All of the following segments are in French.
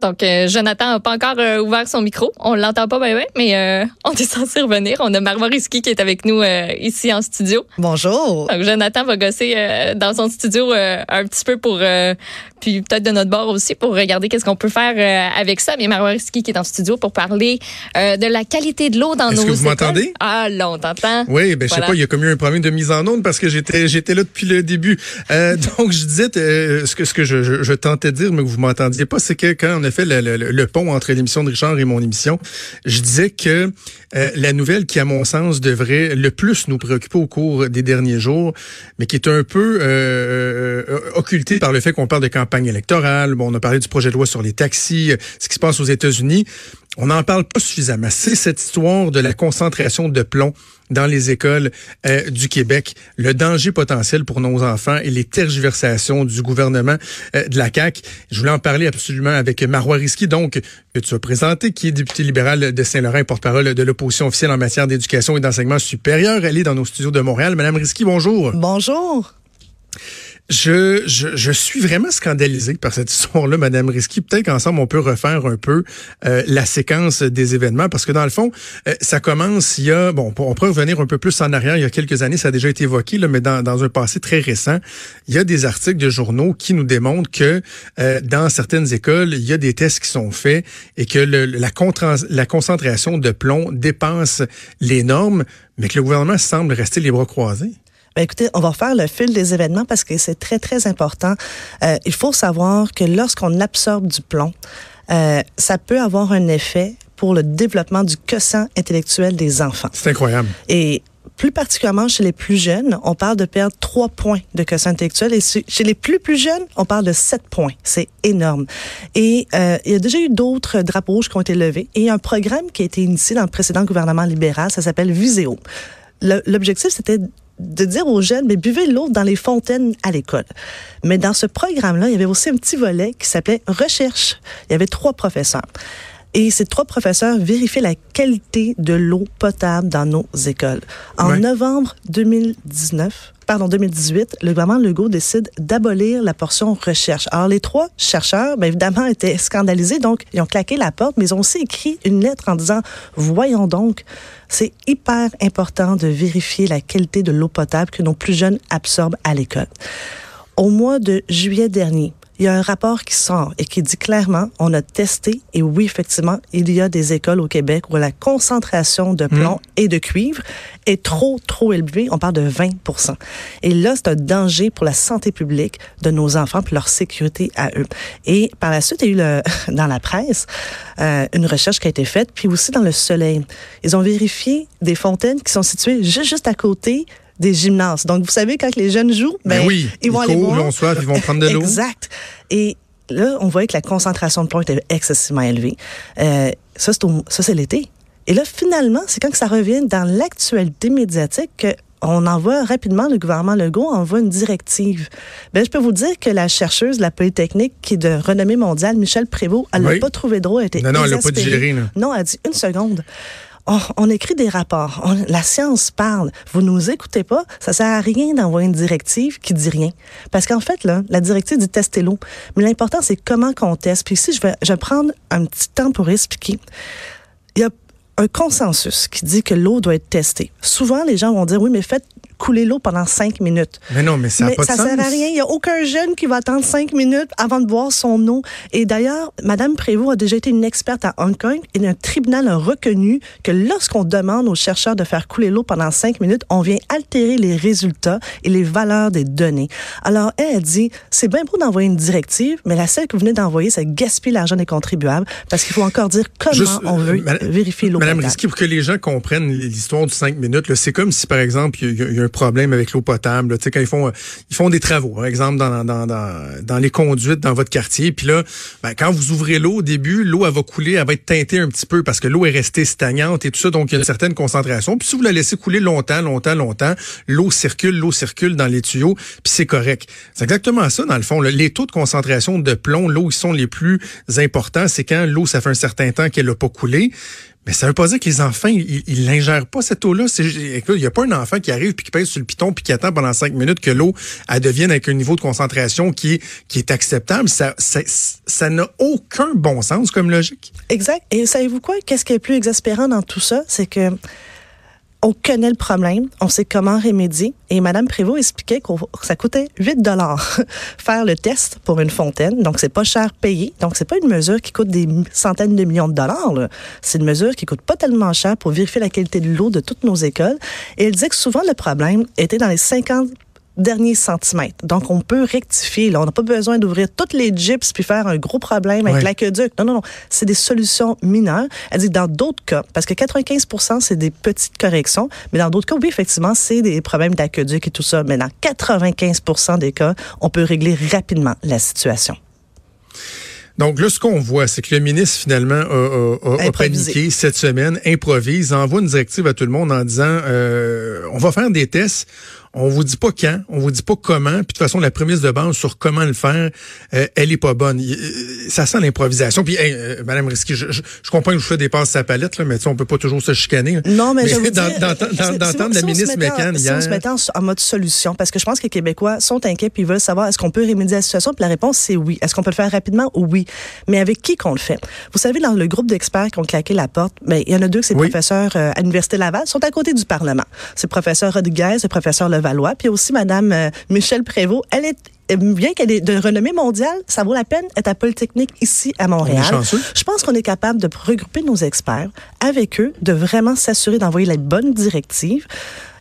Donc, euh, Jonathan n'a pas encore euh, ouvert son micro. On l'entend pas bien, mais euh, on est censé revenir. On a Marois Risky qui est avec nous ici en studio. Bonjour. Donc, Jonathan va gosser dans son studio un petit peu pour, puis peut-être de notre bord aussi, pour regarder qu'est-ce qu'on peut faire avec ça. Mais Marois Risky qui est en studio pour parler de la qualité de l'eau dans nos Est-ce que vous m'entendez? Ah, là, on t'entend. Oui, ben je sais pas, il y a comme eu un problème de mise en onde parce que j'étais j'étais là depuis le début. donc, je disais, ce que, ce que je, je, je, tentais de dire, mais que vous m'entendiez pas, c'est que quand on a fait le, le, le pont entre l'émission de Richard et mon émission, je disais que euh, la nouvelle qui, à mon sens, devrait le plus nous préoccuper au cours des derniers jours, mais qui est un peu euh, euh occultée par le fait qu'on parle de campagne électorale. Bon, on a parlé du projet de loi sur les taxis, ce qui se passe aux États-Unis. On n'en parle pas suffisamment. C'est cette histoire de la concentration de plomb dans les écoles euh, du Québec, le danger potentiel pour nos enfants et les tergiversations du gouvernement euh, de la CAQ. Je voulais en parler absolument avec Marois Risky, donc, que tu as présenté, qui est député libéral de Saint-Laurent, porte-parole de l'opposition officielle en matière d'éducation et d'enseignement supérieur. Elle est dans nos studios de Montréal. Madame Risky, bonjour. Bonjour. Je, suis vraiment scandalisé par cette histoire-là, Madame Risky. Peut-être qu'ensemble, on peut refaire un peu euh, la séquence des événements, parce que dans le fond, euh, ça commence il y a, bon, on pourrait revenir un peu plus en arrière, il y a quelques années, ça a déjà été évoqué, mais dans, dans un passé très récent, il y a des articles de journaux qui nous démontrent que euh, dans certaines écoles, il y a des tests qui sont faits et que le, la, la concentration de plomb dépasse les normes, mais que le gouvernement semble rester les bras croisés. Ben écoutez, on va refaire le fil des événements parce que c'est très, très important. Euh, il faut savoir que lorsqu'on absorbe du plomb, euh, ça peut avoir un effet pour le développement du quotient intellectuel des enfants. C'est incroyable. Et plus particulièrement chez les plus jeunes, on parle de perdre trois points de quotient intellectuel. Et chez les plus plus jeunes, on parle de sept points. C'est énorme. Et euh, il y a déjà eu d'autres drapeaux rouges qui ont été levés. Et il y a un programme qui a été initié dans le précédent gouvernement libéral, ça s'appelle Viséo. L'objectif, c'était de dire aux jeunes, mais buvez l'eau dans les fontaines à l'école. Mais dans ce programme-là, il y avait aussi un petit volet qui s'appelait recherche. Il y avait trois professeurs. Et ces trois professeurs vérifiaient la qualité de l'eau potable dans nos écoles. En novembre 2019, pardon, 2018, le gouvernement Legault décide d'abolir la portion recherche. Alors, les trois chercheurs, bien évidemment, étaient scandalisés, donc ils ont claqué la porte, mais ils ont aussi écrit une lettre en disant, voyons donc, c'est hyper important de vérifier la qualité de l'eau potable que nos plus jeunes absorbent à l'école. Au mois de juillet dernier, il y a un rapport qui sort et qui dit clairement, on a testé et oui, effectivement, il y a des écoles au Québec où la concentration de plomb hmm. et de cuivre est trop, trop élevée. On parle de 20 Et là, c'est un danger pour la santé publique de nos enfants pour leur sécurité à eux. Et par la suite, il y a eu le, dans la presse euh, une recherche qui a été faite, puis aussi dans le soleil. Ils ont vérifié des fontaines qui sont situées juste, juste à côté des gymnases. Donc, vous savez, quand les jeunes jouent, ben, oui, ils vont aller boire. Ils vont soif, ils vont prendre de l'eau. exact. Et là, on voyait que la concentration de plomb était excessivement élevée. Euh, ça, c'est l'été. Et là, finalement, c'est quand que ça revient dans l'actualité médiatique que on envoie rapidement, le gouvernement Legault envoie une directive. Ben, je peux vous dire que la chercheuse de la Polytechnique, qui est de renommée mondiale, Michel Prévost, elle n'a pas trouvé drôle, elle était Non, non, elle n'a pas digéré. Non, elle a dit une seconde. Oh, on, écrit des rapports. la science parle. Vous nous écoutez pas. Ça sert à rien d'envoyer une directive qui dit rien. Parce qu'en fait, la directive dit tester l'eau. Mais l'important, c'est comment qu'on teste. Puis ici, je vais prendre un petit temps pour expliquer. Il y a un consensus qui dit que l'eau doit être testée. Souvent, les gens vont dire, oui, mais faites couler l'eau pendant cinq minutes. Mais non, mais ça n'a pas ça de sens. sert à rien. Il n'y a aucun jeune qui va attendre cinq minutes avant de boire son eau. Et d'ailleurs, Madame Prévost a déjà été une experte à Hong Kong et un tribunal a reconnu que lorsqu'on demande aux chercheurs de faire couler l'eau pendant cinq minutes, on vient altérer les résultats et les valeurs des données. Alors, elle a dit, c'est bien beau d'envoyer une directive, mais la seule que vous venez d'envoyer, c'est gaspiller l'argent des contribuables parce qu'il faut encore dire comment on veut vérifier l'eau Madame Risky, pour que les gens comprennent l'histoire du cinq minutes, c'est comme si, par exemple, il y, a un problème avec l'eau potable. Tu quand ils font, ils font des travaux, par exemple, dans, dans, dans, les conduites dans votre quartier. Puis là, ben, quand vous ouvrez l'eau au début, l'eau, va couler, elle va être teintée un petit peu parce que l'eau est restée stagnante et tout ça. Donc, il y a une certaine concentration. Puis si vous la laissez couler longtemps, longtemps, longtemps, l'eau circule, l'eau circule dans les tuyaux, puis c'est correct. C'est exactement ça, dans le fond. Les taux de concentration de plomb, l'eau, ils sont les plus importants. C'est quand l'eau, ça fait un certain temps qu'elle n'a pas coulé. Mais ça veut pas dire que les enfants, ils, l'ingèrent pas, cette eau-là. Il n'y a pas un enfant qui arrive puis qui pèse sur le piton puis qui attend pendant cinq minutes que l'eau devienne avec un niveau de concentration qui est, qui est acceptable. Ça, ça, ça n'a aucun bon sens comme logique. Exact. Et savez-vous quoi? Qu'est-ce qui est plus exaspérant dans tout ça? C'est que on connaît le problème, on sait comment remédier. Et Madame Prévost expliquait que ça coûtait 8 dollars faire le test pour une fontaine. Donc, c'est pas cher payé. Donc, c'est pas une mesure qui coûte des centaines de millions de dollars. C'est une mesure qui coûte pas tellement cher pour vérifier la qualité de l'eau de toutes nos écoles. Et elle disait que souvent, le problème était dans les 50 derniers centimètres. Donc, on peut rectifier. Là. On n'a pas besoin d'ouvrir toutes les gyps puis faire un gros problème avec l'aqueduc. Non, non, non. C'est des solutions mineures. Elle dit dans d'autres cas, parce que 95% c'est des petites corrections, mais dans d'autres cas, oui, effectivement, c'est des problèmes d'aqueduc et tout ça. Mais dans 95% des cas, on peut régler rapidement la situation. Donc là, ce qu'on voit, c'est que le ministre, finalement, a, a, a paniqué cette semaine, improvise, envoie une directive à tout le monde en disant, euh, on va faire des tests, on vous dit pas quand, on vous dit pas comment, puis de toute façon la prémisse de base sur comment le faire, euh, elle est pas bonne. Euh, ça sent l'improvisation. Puis euh, Madame Risky, je, je, comprends que je fais des passes sa palette là, mais tu sais, on peut pas toujours se chicaner. Non, mais, je d'entendre la ministre Mécan hier. on se mettait en, mode solution, parce que je pense que les Québécois sont inquiets puis ils veulent savoir est-ce qu'on peut remédier à la situation. Puis la réponse c'est oui. Est-ce qu'on peut le faire rapidement? Oui. Mais avec qui qu'on le fait? Vous savez, dans le groupe d'experts qui ont claqué la porte, ben il y en a deux, c'est professeurs à l'université Laval, sont à côté du Parlement. C'est professeur Rodriguez, c'est professeur Valois, Puis aussi Madame euh, Michel Prévost. Elle est bien qu'elle est de renommée mondiale, ça vaut la peine d'être à Polytechnique ici à Montréal. Je pense qu'on est capable de regrouper nos experts avec eux, de vraiment s'assurer d'envoyer la bonne directive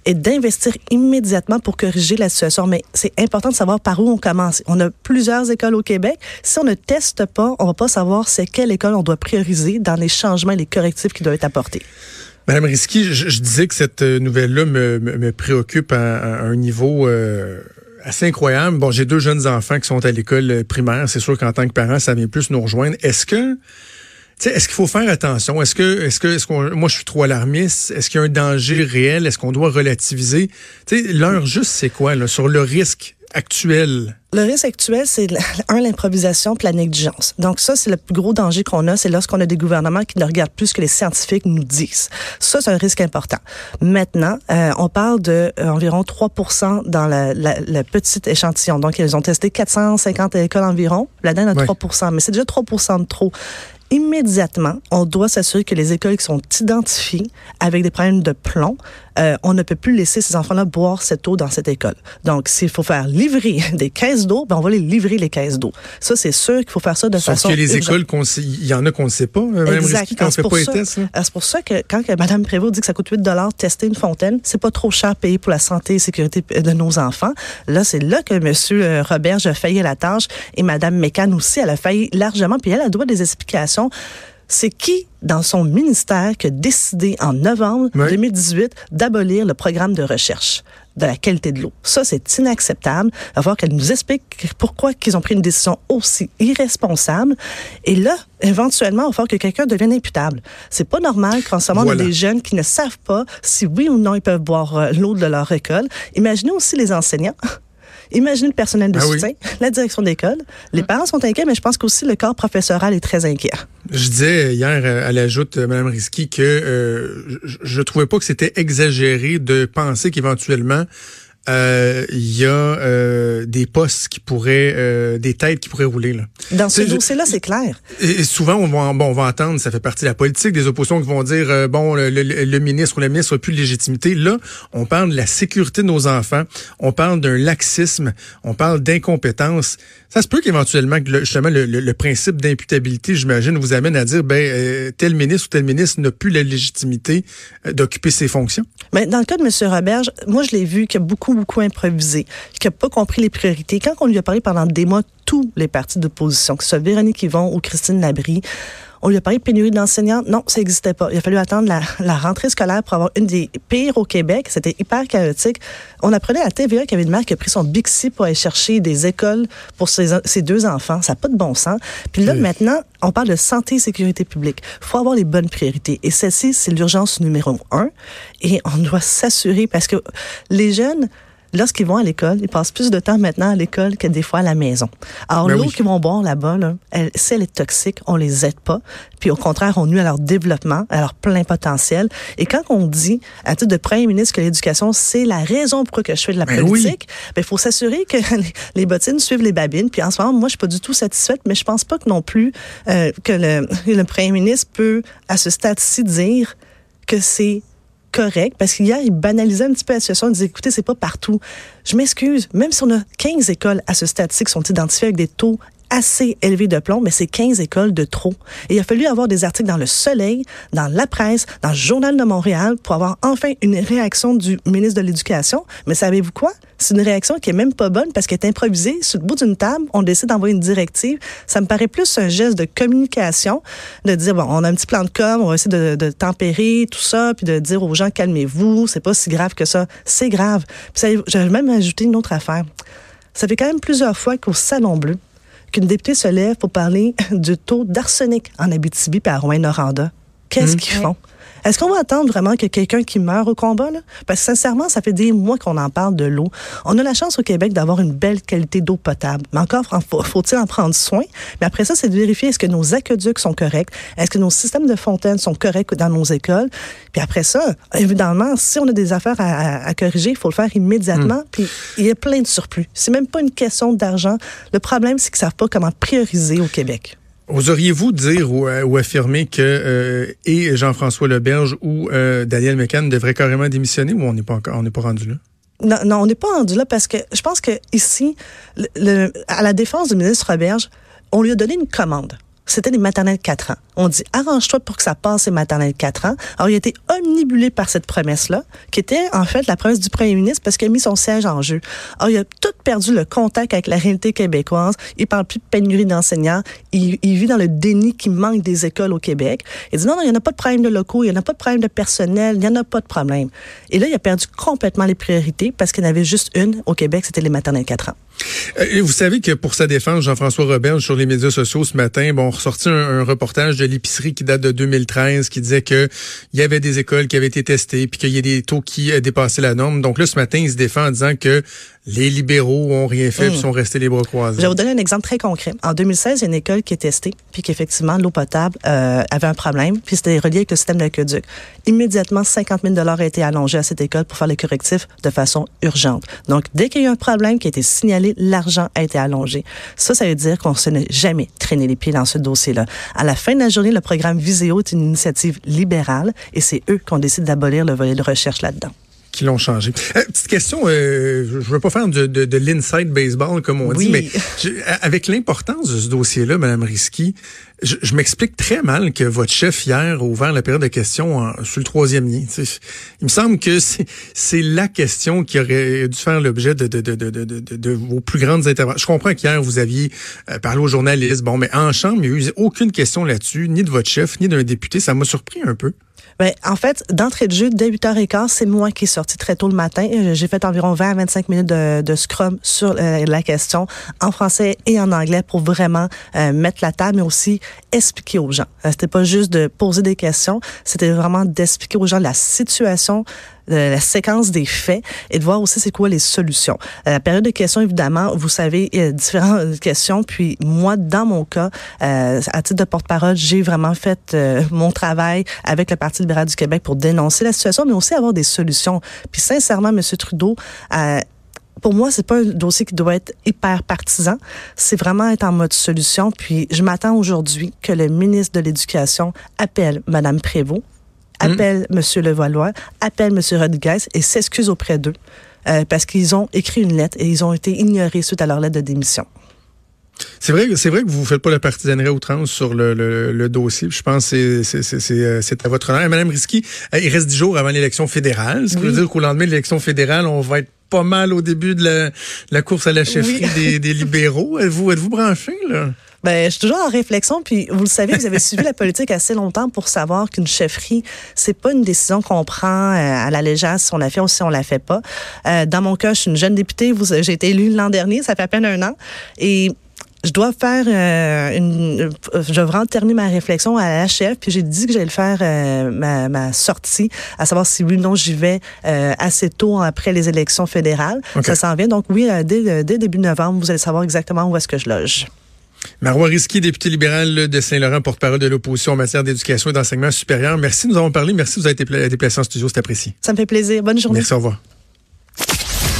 et d'investir immédiatement pour corriger la situation. Mais c'est important de savoir par où on commence. On a plusieurs écoles au Québec. Si on ne teste pas, on va pas savoir c'est quelle école on doit prioriser dans les changements et les correctifs qui doivent être apportés. Madame Risky, je, disais que cette euh, nouvelle-là me, préoccupe à, un niveau euh, assez incroyable. Bon, j'ai deux jeunes enfants qui sont à l'école euh, primaire. C'est sûr qu'en tant que parent, ça vient plus nous rejoindre. Est-ce que est-ce qu'il faut faire attention? Est-ce que, est-ce que, est-ce qu'on, moi, je suis trop alarmiste? Est-ce qu'il y a un danger réel? Est-ce qu'on doit relativiser? Tu sais, l'heure juste, c'est quoi, là, sur le risque? Actuel? Le risque actuel, c'est un l'improvisation puis la négligence. Donc ça, c'est le plus gros danger qu'on a, c'est lorsqu'on a des gouvernements qui ne regardent plus ce que les scientifiques nous disent. Ça, c'est un risque important. Maintenant, euh, on parle de euh, environ 3% dans la, la, la, petite échantillon. Donc ils ont testé 450 écoles environ. Là-dedans, il y a 3% mais c'est déjà 3% de trop immédiatement, on doit s'assurer que les écoles qui sont identifiées avec des problèmes de plomb, euh, on ne peut plus laisser ces enfants-là boire cette eau dans cette école. Donc, s'il faut faire livrer des caisses d'eau, ben on va les livrer les caisses d'eau. Ça, c'est sûr qu'il faut faire ça de Sauf façon. que les écoles, il y en a qu'on ne sait pas, Mme Risky, quand on fait pas les tests. C'est pour ça que quand Mme Prévost dit que ça coûte 8 tester une fontaine, c'est pas trop cher payé pour la santé et sécurité de nos enfants. Là, c'est là que M. Robert a failli à la tâche et Mme Mécan aussi, elle a failli largement. Puis elle, a doit des explications c'est qui dans son ministère qui a décidé en novembre 2018 d'abolir le programme de recherche de la qualité de l'eau? Ça, c'est inacceptable. Il va falloir qu'elle nous explique pourquoi qu'ils ont pris une décision aussi irresponsable. Et là, éventuellement, il va falloir que quelqu'un devienne imputable. C'est pas normal qu'en ce moment, a des jeunes qui ne savent pas si oui ou non ils peuvent boire euh, l'eau de leur école. Imaginez aussi les enseignants. Imaginez le personnel de ah soutien, la direction d'école. Les parents sont inquiets, mais je pense qu'aussi le corps professoral est très inquiet. Je disais hier euh, à l'ajoute, euh, Mme Risky, que euh, je, ne trouvais pas que c'était exagéré de penser qu'éventuellement euh, il y a euh, des postes qui pourraient, euh, des têtes qui pourraient rouler. Là. Dans ce dossier-là, c'est clair. Et, souvent, on va, bon, on va entendre, ça fait partie de la politique, des oppositions qui vont dire, bon, le, ministre ou la ministre n'a plus de légitimité. Là, on parle de la sécurité de nos enfants, on parle d'un laxisme, on parle d'incompétence. Ça se peut qu'éventuellement, justement, le, principe d'imputabilité, j'imagine, vous amène à dire, ben, tel ministre ou tel ministre n'a plus la légitimité d'occuper ses fonctions. Mais dans le cas de M. Roberge, moi, je l'ai vu qu'il y a beaucoup improvisé, qui n'a pas compris les priorités. Quand on lui a parlé pendant des mois, tous les partis d'opposition, que ce soit Véronique Yvon ou Christine Labrie, on lui a parlé de pénurie d'enseignants. Non, ça n'existait pas. Il a fallu attendre la, rentrée scolaire pour avoir une des pires au Québec. C'était hyper chaotique. On apprenait à TVA qu'il y avait une mère qui a pris son Bixi pour aller chercher des écoles pour ses, deux enfants. Ça n'a pas de bon sens. Puis là, maintenant, on parle de santé et sécurité publique. Il faut avoir les bonnes priorités. Et celle-ci, c'est l'urgence numéro un. Et on doit s'assurer parce que les jeunes, lorsqu'ils vont à l'école, ils passent plus de temps maintenant à l'école que des fois à la maison. Alors, Ben l'eau oui. qu'ils vont boire là-bas, là, elle, si elle est toxique, on les aide pas. Puis au contraire, on nuit à leur développement, à leur plein potentiel. Et quand on dit, à titre de premier ministre, que l'éducation, c'est la raison pourquoi que je fais de la Ben oui. politique, ben, il faut s'assurer que les, les bottines suivent les babines. Puis en ce moment, moi, je suis pas du tout satisfaite, mais je pense pas que non plus euh, que le, le premier ministre peut, à ce stade-ci, dire que c'est correct parce qu'hier, il banalisait un petit peu la situation. Il disait, écoutez, c'est pas partout. Je m'excuse, même si on a 15 écoles à ce stade-ci qui sont identifiées avec des taux assez élevés de plomb, mais c'est 15 écoles de trop. Et il a fallu avoir des articles dans le Soleil, dans la presse, dans le Journal de Montréal pour avoir enfin une réaction du ministre de l'Éducation. Mais savez-vous quoi? C'est une réaction qui est même pas bonne parce qu'elle est improvisée. Sur le bout d'une table, on décide d'envoyer une directive. Ça me paraît plus un geste de communication, de dire, bon, on a un petit plan de com, on va essayer de, de tempérer tout ça, puis de dire aux gens, calmez-vous, c'est pas si grave que ça. C'est grave. Puis j'avais même ajouté une autre affaire. Ça fait quand même plusieurs fois qu'au Salon Bleu, qu'une députée se lève pour parler du taux d'arsenic en Abitibi et à Rouen-Noranda. Qu'est-ce qu'ils font? Est-ce qu'on va attendre vraiment que quelqu'un qui meurt au combat? Là? Parce que sincèrement, ça fait des mois qu'on en parle de l'eau. On a la chance au Québec d'avoir une belle qualité d'eau potable. Mais encore, faut- faut-il en prendre soin? Mais après ça, c'est de vérifier est-ce que nos aqueducs sont corrects? Est-ce que nos systèmes de fontaines sont corrects dans nos écoles? Puis après ça, évidemment, si on a des affaires à, à- à corriger, il faut le faire immédiatement. Puis il y a plein de surplus. C'est même pas une question d'argent. Le problème, c'est qu'ils savent pas comment prioriser au Québec. Oseriez-vous dire ou, euh, ou affirmer que euh, et Jean-François Leberge ou euh, Daniel McCann devraient carrément démissionner ou on n'est pas encore, on n'est pas rendu là? Non, non, on n'est pas rendu là parce que je pense que ici, le, le- à la défense du ministre Roberge, on lui a donné une commande. C'était les maternelles 4 ans. On dit, arrange-toi pour que ça passe les maternelles 4 ans. Alors, il a été omnibulé par cette promesse-là, qui était en fait la promesse du premier ministre parce qu'il a mis son siège en jeu. Alors, il a tout perdu le contact avec la réalité québécoise. Il parle plus de pénurie d'enseignants. Il, vit dans le déni qui manque des écoles au Québec. Il dit, non, non, il n'y en a pas de problème de locaux, il n'y en a pas de problème de personnel, il n'y en a pas de problème. Et là, il a perdu complètement les priorités parce qu'il y en avait juste une au Québec, c'était les maternelles 4 ans. Euh, et vous savez que pour sa défense, Jean-François Roberge sur les médias sociaux ce matin, bon, ressorti un, un reportage de l'épicerie qui date de 2013 qui disait que il y avait des écoles qui avaient été testées puis qu'il y a des taux qui euh, dépassaient la norme. Donc là, ce matin, il se défend en disant que les libéraux ont rien fait Mm. puis sont restés les bras croisés. Je vais vous donner un exemple très concret. En 2016, il y a une école qui est testée, puis qu'effectivement, l'eau potable euh, avait un problème, puis c'était relié avec le système d'aqueduc. Immédiatement, 50 000 a été allongés à cette école pour faire les correctifs de façon urgente. Donc, dès qu'il y a eu un problème qui a été signalé, l'argent a été allongé. Ça, ça veut dire qu'on se n'est jamais traîné les pieds dans ce dossier-là. À la fin de la journée, le programme Viséo est une initiative libérale, et c'est eux qui ont décidé d'abolir le volet de recherche là-dedans. Qui l'ont changé. Euh, petite question, euh, je veux pas faire de, de, de l'inside baseball comme on Oui. dit, mais je- avec l'importance de ce dossier-là, Madame Risky, je, je m'explique très mal que votre chef hier a ouvert la période de questions en- sur le troisième lien. tu sais. Il me semble que c'est la question qui aurait dû faire l'objet de, de, de, de, de, de, de vos plus grandes interventions. Je comprends qu'hier vous aviez euh, parlé aux journalistes, bon, mais en chambre, il n'y a eu aucune question là-dessus, ni de votre chef, ni d'un député. Ça m'a surpris un peu. Ben, en fait, d'entrée de jeu, dès 8h15, c'est moi qui est sorti très tôt le matin. Euh, J'ai fait environ 20 à 25 minutes de, scrum sur euh, la question en français et en anglais pour vraiment euh, mettre la table, mais aussi expliquer aux gens. C'était pas juste de poser des questions, c'était vraiment d'expliquer aux gens la situation la séquence des faits et de voir aussi c'est quoi les solutions. Euh, la période de questions, évidemment, vous savez, il y a différentes questions. Puis moi, dans mon cas, euh, à titre de porte-parole, j'ai vraiment fait euh, mon travail avec le Parti libéral du Québec pour dénoncer la situation, mais aussi avoir des solutions. Puis sincèrement, M. Trudeau, euh, pour moi, c'est pas un dossier qui doit être hyper partisan. C'est vraiment être en mode solution. Puis je m'attends aujourd'hui que le ministre de l'Éducation appelle Mme Prévost, appelle M. Levallois, appelle M. Rodriguez et s'excuse auprès d'eux euh, parce qu'ils ont écrit une lettre et ils ont été ignorés suite à leur lettre de démission. C'est vrai, c'est vrai que vous ne faites pas la partisanerie outrance sur le, le, le dossier. Je pense que c'est- euh, c'est à votre honneur. Et Madame Risky, euh, il reste dix jours avant l'élection fédérale, ce qui Oui. veut dire qu'au lendemain de l'élection fédérale, on va être pas mal au début de la, la course à la chefferie Oui. des, des libéraux. Êtes-vous êtes-vous branché, là? Ben, je suis toujours en réflexion, puis vous le savez, vous avez suivi la politique assez longtemps pour savoir qu'une chefferie, c'est pas une décision qu'on prend euh, à la légère si on la fait ou si on la fait pas. Euh, dans mon cas, je suis une jeune députée, vous, j'ai été élue l'an dernier, ça fait à peine un an, et je dois faire euh, une, je vais vraiment terminer ma réflexion à la chef, puis j'ai dit que j'allais faire euh, ma, ma, sortie, à savoir si oui ou non j'y vais euh, assez tôt après les élections fédérales. Ça s'en vient. Donc oui, dès, dès début novembre, vous allez savoir exactement où est-ce que je loge. Marois Risky, député libéral de Saint-Laurent, porte-parole de l'opposition en matière d'éducation et d'enseignement supérieur. Merci de nous avons parlé. Merci de vous avoir été déplacé en studio. C'est apprécié. Ça me fait plaisir. Bonne journée. Merci. Au revoir.